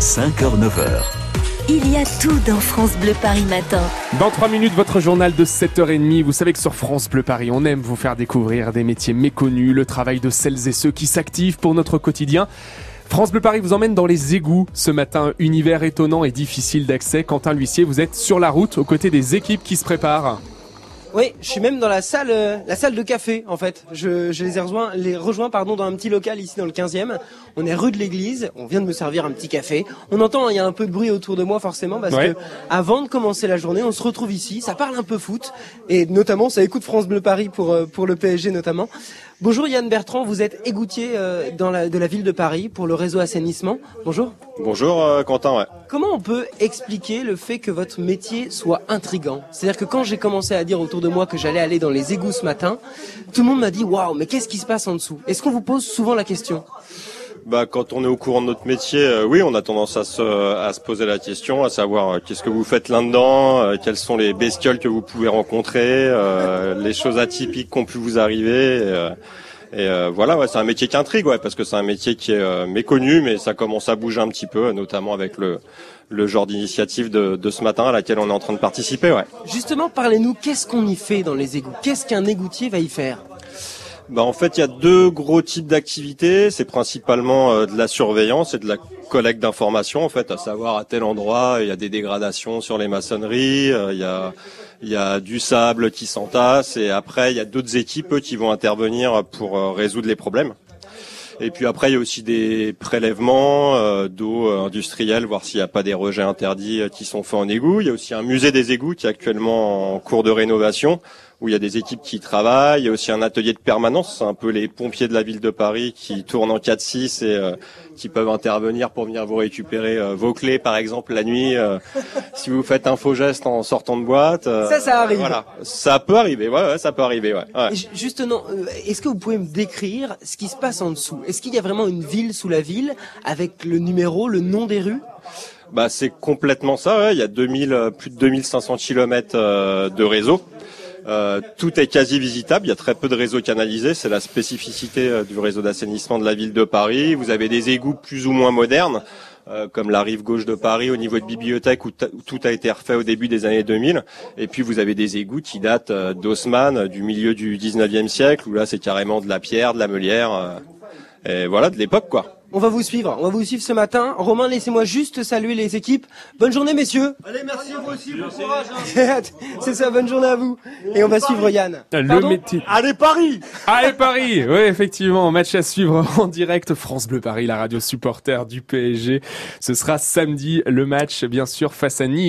5h-9h. Il y a tout dans France Bleu Paris Matin. Dans 3 minutes, votre journal de 7h30. Vous savez que sur France Bleu Paris, on aime vous faire découvrir des métiers méconnus, le travail de celles et ceux qui s'activent pour notre quotidien. France Bleu Paris vous emmène dans les égouts ce matin. Univers étonnant et difficile d'accès. Quentin L'Huissier, vous êtes sur la route aux côtés des équipes qui se préparent. Oui, je suis même dans la salle, euh, la salle de café en fait. Je, je les ai rejoints, les rejoints pardon dans un petit local ici dans le 15e. On est rue de l'église. On vient de me servir un petit café. On entend, il y a un peu de bruit autour de moi forcément parce Ouais. que avant de commencer la journée, on se retrouve ici. Ça parle un peu foot et notamment ça écoute France Bleu Paris pour euh, pour le PSG notamment. Bonjour Yann Bertrand, vous êtes égoutier euh, dans la, de la ville de Paris pour le réseau assainissement. Bonjour. Bonjour euh, Quentin, ouais. Comment on peut expliquer le fait que votre métier soit intrigant? C'est-à-dire que quand j'ai commencé à dire autour de moi que j'allais aller dans les égouts ce matin, tout le monde m'a dit waouh, mais qu'est-ce qui se passe en dessous? Est-ce qu'on vous pose souvent la question? Bah quand on est au courant de notre métier, euh, oui, on a tendance à se à se poser la question, à savoir euh, qu'est-ce que vous faites là-dedans, euh, quelles sont les bestioles que vous pouvez rencontrer, euh, les choses atypiques qui ont pu vous arriver. Et, euh, voilà, ouais, c'est un métier qui intrigue, ouais, parce que c'est un métier qui est méconnu, mais ça commence à bouger un petit peu, notamment avec le le genre d'initiative de, de ce matin à laquelle on est en train de participer, ouais. Justement, parlez-nous, qu'est-ce qu'on y fait dans les égouts? Qu'est-ce qu'un égoutier va y faire? Bah en fait, il y a deux gros types d'activités. C'est principalement euh, de la surveillance et de la collecte d'informations, en fait, à savoir à tel endroit il y a des dégradations sur les maçonneries, euh, il y a du sable qui s'entasse et après il y a d'autres équipes qui vont intervenir pour euh, résoudre les problèmes. Et puis après, il y a aussi des prélèvements d'eau industrielle, voir s'il n'y a pas des rejets interdits qui sont faits en égout. Il y a aussi un musée des égouts qui est actuellement en cours de rénovation, où il y a des équipes qui travaillent. Il y a aussi un atelier de permanence, c'est un peu les pompiers de la ville de Paris qui tournent en 4-6 et euh, qui peuvent intervenir pour venir vous récupérer euh, vos clés, par exemple, la nuit, euh, si vous faites un faux geste en sortant de boîte. euh, Ça, ça arrive. Voilà, ça peut arriver, ouais, ouais ça peut arriver, ouais. Justement, euh, est-ce que vous pouvez me décrire ce qui se passe en dessous? Est-ce qu'il y a vraiment une ville sous la ville avec le numéro, le nom des rues? Bah c'est complètement ça. ouais. Il y a 2000, euh, plus de 2500 kilomètres euh, de réseau. Euh, tout est quasi visitable. Il y a très peu de réseaux canalisés. C'est la spécificité euh, du réseau d'assainissement de la ville de Paris. Vous avez des égouts plus ou moins modernes, euh, comme la rive gauche de Paris au niveau de bibliothèque où, tout a été refait au début des années 2000. Et puis vous avez des égouts qui datent euh, d'Haussmann, du milieu du 19e siècle, où là c'est carrément de la pierre, de la meulière. et voilà, de l'époque quoi. On va vous suivre, on va vous suivre ce matin. Romain, laissez-moi juste saluer les équipes. Bonne journée, messieurs. Allez, merci à vous aussi, bon courage. hein. C'est ça, bonne journée à vous. Et on va suivre Yann. Le métier. Allez, Paris Allez Paris Oui, effectivement, match à suivre en direct. France Bleu Paris, la radio supporter du PSG. Ce sera samedi, le match, bien sûr, face à Nice.